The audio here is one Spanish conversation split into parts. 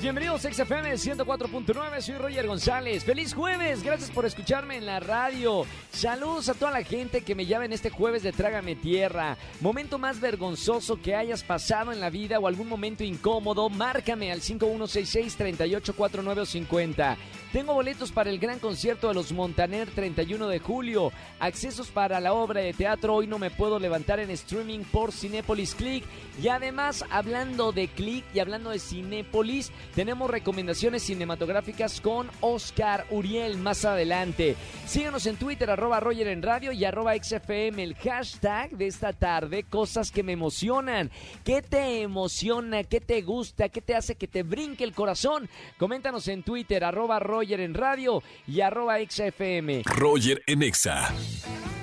Bienvenidos a XFM 104.9, soy Roger González. Feliz jueves, gracias por escucharme en la radio. Saludos a toda la gente que me llama en este jueves de Trágame Tierra. Momento más vergonzoso que hayas pasado en la vida o algún momento incómodo, márcame al 5166-384950. Tengo boletos para el gran concierto de los Montaner 31 de julio, accesos para la obra de teatro Hoy no me puedo levantar en streaming por Cinépolis Click. Y además, hablando de Click y hablando de Cinépolis, tenemos recomendaciones cinematográficas con Oscar Uriel más adelante. Síganos en Twitter, arroba Roger en radio y arroba XFM, el hashtag de esta tarde, cosas que me emocionan. ¿Qué te emociona? ¿Qué te gusta? ¿Qué te hace que te brinque el corazón? Coméntanos en Twitter, arroba Roger en radio y arroba XFM. Roger en Exa.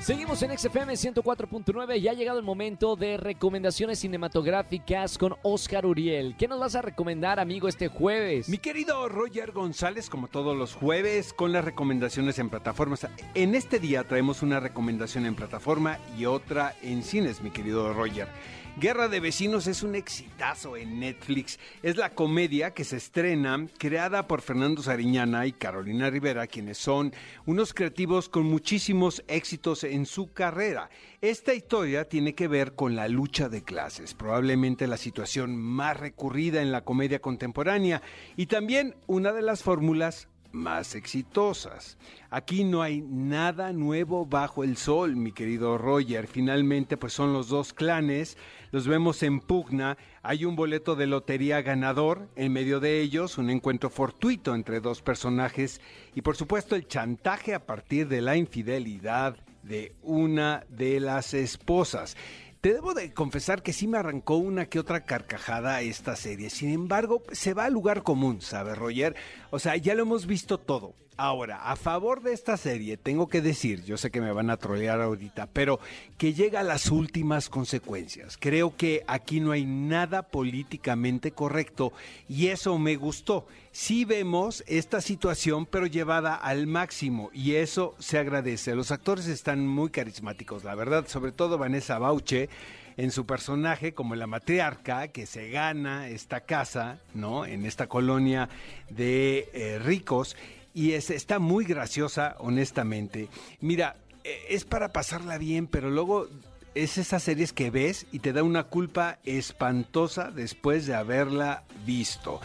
Seguimos en XFM 104.9 y ha llegado el momento de recomendaciones cinematográficas con Oscar Uriel. ¿Qué nos vas a recomendar, amigo, este jueves? Mi querido Roger González, como todos los jueves, con las recomendaciones en plataformas. En este día traemos una recomendación en plataforma y otra en cines, mi querido Roger. Guerra de Vecinos es un exitazo en Netflix. Es la comedia que se estrena, creada por Fernando Sariñana y Carolina Rivera, quienes son unos creativos con muchísimos éxitos en su carrera. Esta historia tiene que ver con la lucha de clases, probablemente la situación más recurrida en la comedia contemporánea y también una de las fórmulas más exitosas. Aquí no hay nada nuevo bajo el sol, mi querido Roger. Finalmente, pues son los dos clanes, los vemos en pugna, hay un boleto de lotería ganador, en medio de ellos un encuentro fortuito entre dos personajes y por supuesto el chantaje a partir de la infidelidad de una de las esposas. Te debo de confesar que sí me arrancó una que otra carcajada esta serie. Sin embargo, se va al lugar común, ¿sabes, Roger? O sea, ya lo hemos visto todo. Ahora, a favor de esta serie, tengo que decir, yo sé que me van a trolear ahorita, pero que llega a las últimas consecuencias. Creo que aquí no hay nada políticamente correcto y eso me gustó. Sí vemos esta situación, pero llevada al máximo y eso se agradece. Los actores están muy carismáticos, la verdad, sobre todo Vanessa Bauche en su personaje como la matriarca que se gana esta casa, ¿no? En esta colonia de eh, ricos y es, está muy graciosa, honestamente. Mira, e, es para pasarla bien, pero luego es esas series que ves y te da una culpa espantosa después de haberla visto.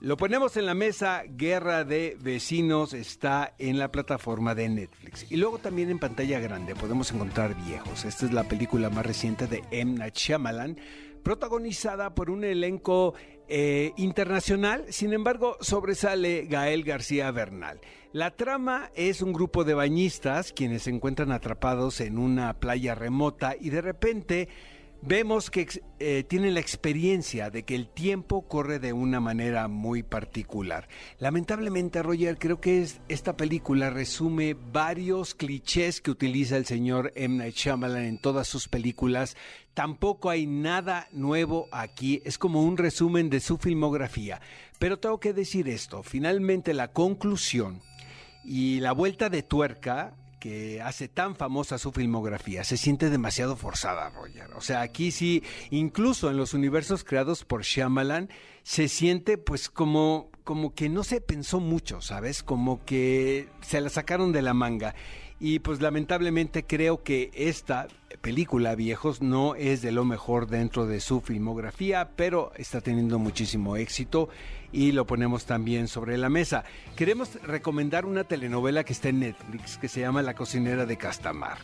Lo ponemos en la mesa, Guerra de Vecinos está en la plataforma de Netflix. Y luego también en pantalla grande podemos encontrar Viejos. Esta es la película más reciente de M. Night Shyamalan, protagonizada por un elenco eh, internacional, sin embargo sobresale Gael García Bernal. La trama es un grupo de bañistas quienes se encuentran atrapados en una playa remota y de repente vemos que eh, tienen la experiencia de que el tiempo corre de una manera muy particular. Lamentablemente, Roger, creo que es, esta película resume varios clichés que utiliza el señor M. Night en todas sus películas. Tampoco hay nada nuevo aquí, es como un resumen de su filmografía. Pero tengo que decir esto, finalmente la conclusión y la vuelta de tuerca que hace tan famosa su filmografía se siente demasiado forzada, Roger. O sea, aquí sí, incluso en los universos creados por Shyamalan, se siente pues como, como que no se pensó mucho, ¿sabes? Como que se la sacaron de la manga. Y pues lamentablemente creo que esta película, Viejos, no es de lo mejor dentro de su filmografía, pero está teniendo muchísimo éxito y lo ponemos también sobre la mesa. Queremos recomendar una telenovela que está en Netflix que se llama La cocinera de Castamar.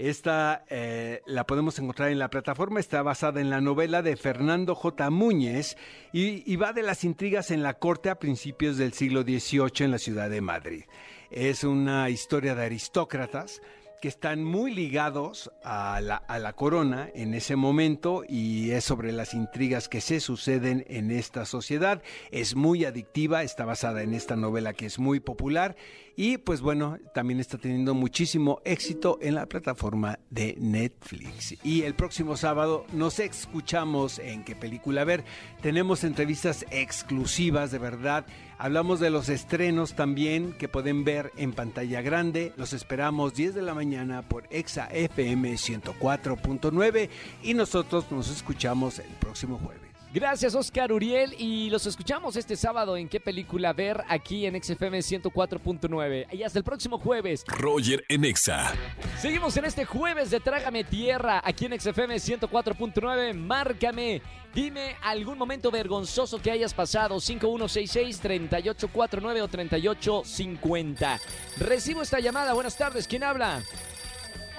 Esta eh, la podemos encontrar en la plataforma, está basada en la novela de Fernando J. Múñez y, y va de las intrigas en la corte a principios del siglo XVIII en la ciudad de Madrid. Es una historia de aristócratas que están muy ligados a la, a la, corona en ese momento y es sobre las intrigas que se suceden en esta sociedad. Es muy adictiva, está basada en esta novela que es muy popular y pues bueno, también está teniendo muchísimo éxito en la plataforma de Netflix. Y el próximo sábado nos escuchamos en qué película ver. Tenemos entrevistas exclusivas de verdad Hablamos de los estrenos también que pueden ver en pantalla grande. Los esperamos 10 de la mañana por Exa FM 104.9 y nosotros nos escuchamos el próximo jueves. Gracias, Oscar Uriel. Y los escuchamos este sábado en qué película ver aquí en XFM 104.9. Y hasta el próximo jueves. Roger en Exa. Seguimos en este jueves de Trágame Tierra aquí en XFM 104.9. Márcame. Dime algún momento vergonzoso que hayas pasado. 5166-3849 o 3850. Recibo esta llamada. Buenas tardes. ¿Quién habla?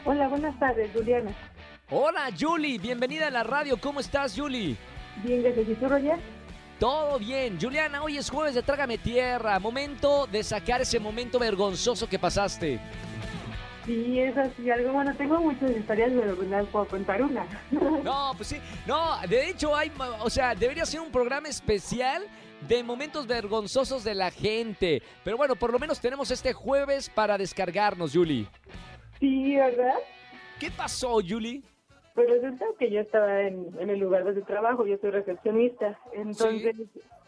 Hola, buenas tardes, Juliana. Hola, Julie. Bienvenida a la radio. ¿Cómo estás, Julie? Bien, gracias. ¿Y tú, Roger? Todo bien. Juliana, hoy es jueves de Trágame Tierra. Momento de sacar ese momento vergonzoso que pasaste. Sí, es así. Algo bueno, tengo muchas historias, pero no puedo contar una. No, pues sí. No, de hecho hay, o sea, debería ser un programa especial de momentos vergonzosos de la gente. Pero bueno, por lo menos tenemos este jueves para descargarnos, Julie. Sí, ¿verdad? ¿Qué pasó, Julie? Pues resulta que yo estaba en, en el lugar de trabajo, yo soy recepcionista, entonces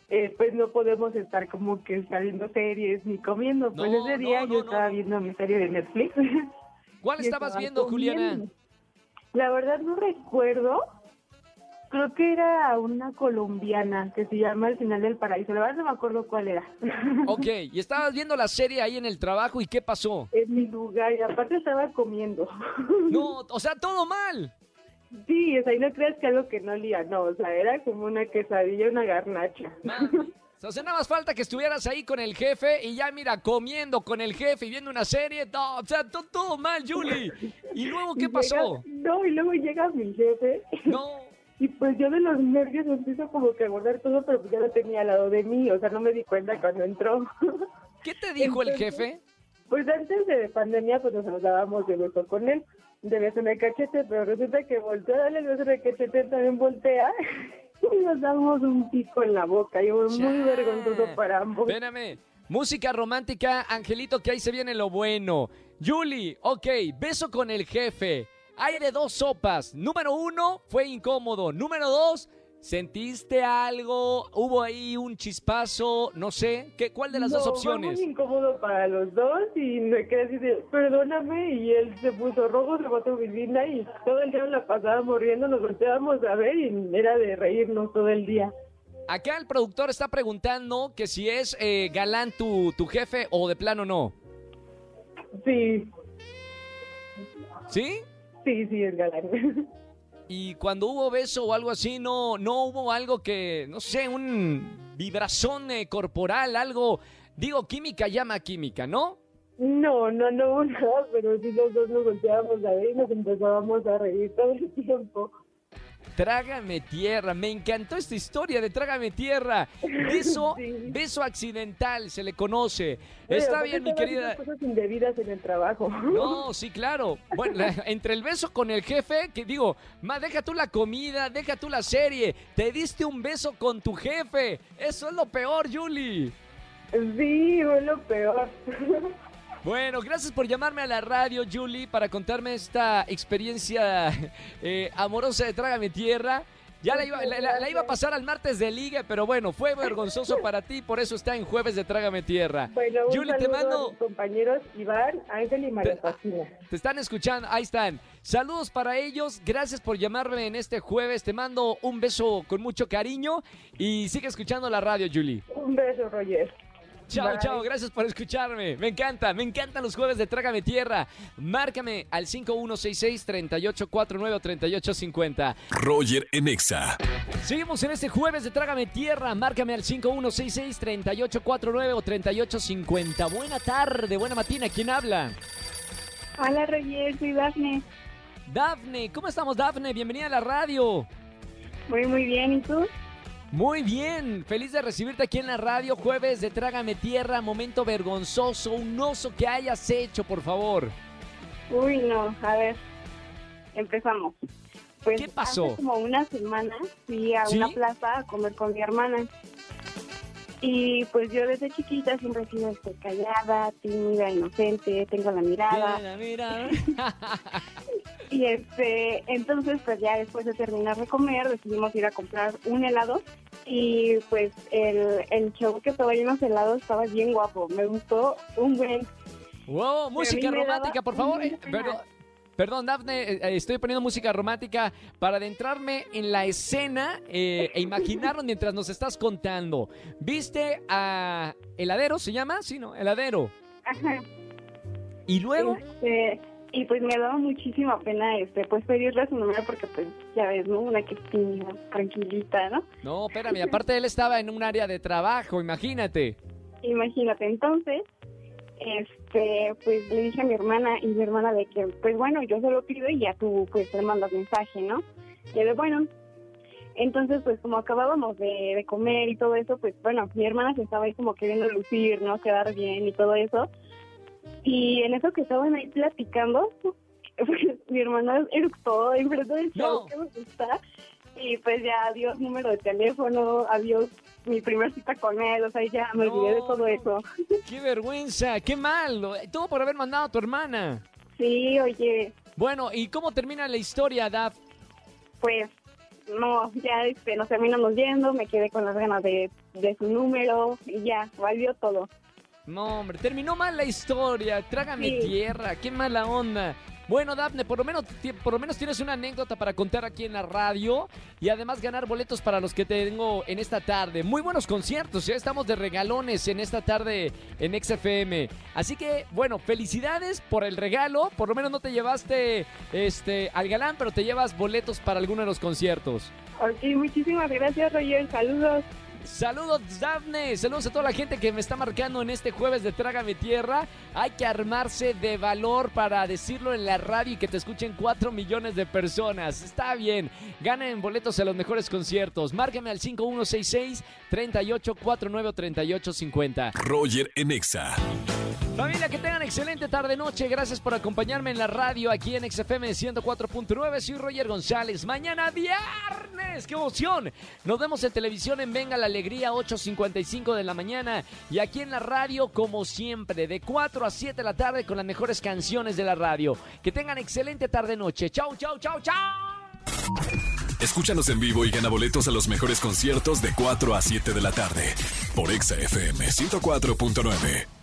eh, pues no podemos estar como que saliendo series ni comiendo. Pues No, ese día no, no, yo estaba viendo mi serie de Netflix. ¿Cuál estabas estaba viendo, Juliana? comiendo. La verdad no recuerdo. Creo que era una colombiana que se llama El final del paraíso. La verdad no me acuerdo cuál era. Ok, y estabas viendo la serie ahí en el trabajo y ¿qué pasó? en mi lugar y aparte estaba comiendo. No, o sea, todo mal. Sí, o sea, y no creas que algo que no olía, no, o sea, era como una quesadilla, una garnacha. O sea, nada más falta que estuvieras ahí con el jefe y ya mira, comiendo con el jefe y viendo una serie. No, o sea, to- todo mal, Julie. ¿Y luego qué pasó? llega- no, y luego llega mi jefe No. y pues yo de los nervios empiezo como que a guardar todo, pero pues ya lo tenía al lado de mí, o sea, no me di cuenta cuando entró. ¿Qué te dijo el jefe? Pues antes de pandemia, pues nos dábamos de beso con él, de beso en el cachete, pero resulta que volteó a darle el beso en el cachete, también voltea y nos damos un pico en la boca y fue muy vergonzoso para ambos. Espérame. Música romántica, Angelito, que ahí se viene lo bueno. Julie, ok, beso con el jefe. Hay de dos sopas. Número uno, fue incómodo. Número dos, ¿sentiste algo? ¿Hubo ahí un chispazo? No sé. ¿Qué, ¿Cuál de las dos opciones? Fue muy incómodo para los dos y me quedé así de, perdóname, y él se puso rojo, se botó oficina y todo el día la pasábamos riendo, nos volteábamos a ver y era de reírnos todo el día. Acá el productor está preguntando que si es eh, galán tu, tu jefe o de plano no. Sí, ¿Sí? sí, sí, es galán. Y cuando hubo beso o algo así, no, no hubo algo que, no sé, un vibrazón eh, corporal, algo. Digo, química llama química, ¿no? No, no, no hubo nada, pero sí los dos nos volteábamos a ver y nos empezábamos a reír todo el tiempo. Trágame tierra, me encantó esta historia de Trágame tierra. Beso, Sí. beso accidental, se le conoce. Está bien, mi querida. cosas indebidas en el trabajo. No, sí, claro. Bueno, la- entre el beso con el jefe, que digo, ma, deja tú la comida, deja tú la serie. Te diste un beso con tu jefe. Eso es lo peor, Julie. Sí, fue lo peor. Bueno, gracias por llamarme a la radio, Julie, para contarme esta experiencia eh, amorosa de Trágame Tierra. Ya la iba, la- la- la iba a pasar al martes de liga, pero bueno, fue vergonzoso para ti, por eso está en jueves de Trágame Tierra. Bueno, un Julie, te a mando... mis compañeros Iván, Ángel y María. Te están escuchando, ahí están. Saludos para ellos, gracias por llamarme en este jueves. Te mando un beso con mucho cariño y sigue escuchando la radio, Julie. Un beso, Roger. Chao, Bye. chao, gracias por escucharme. Me encanta, me encantan los jueves de Trágame Tierra. Márcame al 5166-3849 o 3850. Roger en Exa. Seguimos en este jueves de Trágame Tierra. Márcame al 5166-3849 o 3850. Buena tarde, buena matina. ¿Quién habla? Hola Roger, soy Dafne. Dafne, ¿cómo estamos, Dafne? Bienvenida a la radio. Muy muy bien, ¿y tú? Muy bien, feliz de recibirte aquí en la radio. Jueves de Trágame Tierra, momento vergonzoso, un oso que hayas hecho, por favor. Uy, no, a ver, empezamos. Pues ¿Qué pasó? Hace como una semana fui a ¿Sí? una plaza a comer con mi hermana. Y pues yo desde chiquita siempre he sido este, callada, tímida, inocente, tengo la mirada. Mira, mira. Y este, entonces pues ya después de terminar de comer decidimos ir a comprar un helado Y pues el, el show que estaba lleno de helados estaba bien guapo. Me gustó un buen. Wow, música romántica, por favor. Eh. perdón, Dafne, eh, eh, estoy poniendo música romántica para adentrarme en la escena eh, e imaginarlo mientras nos estás contando. ¿Viste a Heladero, se llama? Sí, ¿no? Heladero. Ajá. Y luego... Este, y pues me daba muchísima pena este pues pedirle su número porque pues ya ves, ¿no? Una que tímida, tranquilita, ¿no? No, espérame, aparte él estaba en un área de trabajo, imagínate. Imagínate, entonces, este, pues le dije a mi hermana y mi hermana de que, pues bueno, yo se lo pido y ya tú pues le mandas mensaje, ¿no? Y de bueno. Entonces, pues como acabábamos de, de comer y todo eso, pues bueno, mi hermana se estaba ahí como queriendo lucir, ¿no? Quedar bien y todo eso. Y en eso que estaban ahí platicando, pues mi hermana eructó enfrente del show No. que me gusta. Y pues ya adiós número de teléfono, adiós mi primer cita con él, o sea, ya me olvidé de todo eso. ¡Qué vergüenza! ¡Qué mal! Todo por haber mandado a tu hermana. Sí, oye, Bueno, ¿y cómo termina la historia, Daf? pues no, ya este, nos terminamos yendo, me quedé con las ganas de, de su número y ya, valió todo. No, hombre, terminó mal la historia. Trágame Sí. tierra, qué mala onda. Bueno, Dafne, por lo, menos, por lo menos tienes una anécdota para contar aquí en la radio y además ganar boletos para los que tengo en esta tarde. Muy buenos conciertos, ya estamos de regalones en esta tarde en XFM. Así que, bueno, felicidades por el regalo. Por lo menos no te llevaste este, al galán, pero te llevas boletos para alguno de los conciertos. Ok, muchísimas gracias, Roger, saludos. Saludos, Dafne. Saludos a toda la gente que me está marcando en este jueves de Trágame Tierra. Hay que armarse de valor para decirlo en la radio y que te escuchen 4 millones de personas. Está bien. Ganen boletos a los mejores conciertos. Márqueme al 5166-3849 o 3850. Roger en Exa. Familia, que tengan excelente tarde-noche. Gracias por acompañarme en la radio aquí en XFM 104.9. Soy Roger González. Mañana viernes. ¡Qué emoción! Nos vemos en televisión en Venga la Alegría, 8.55 de la mañana. Y aquí en la radio, como siempre, de 4 a 7 de la tarde con las mejores canciones de la radio. Que tengan excelente tarde-noche. ¡Chau, chau, chau, chau! Escúchanos en vivo y gana boletos a los mejores conciertos de 4 a 7 de la tarde por Exa FM 104.9.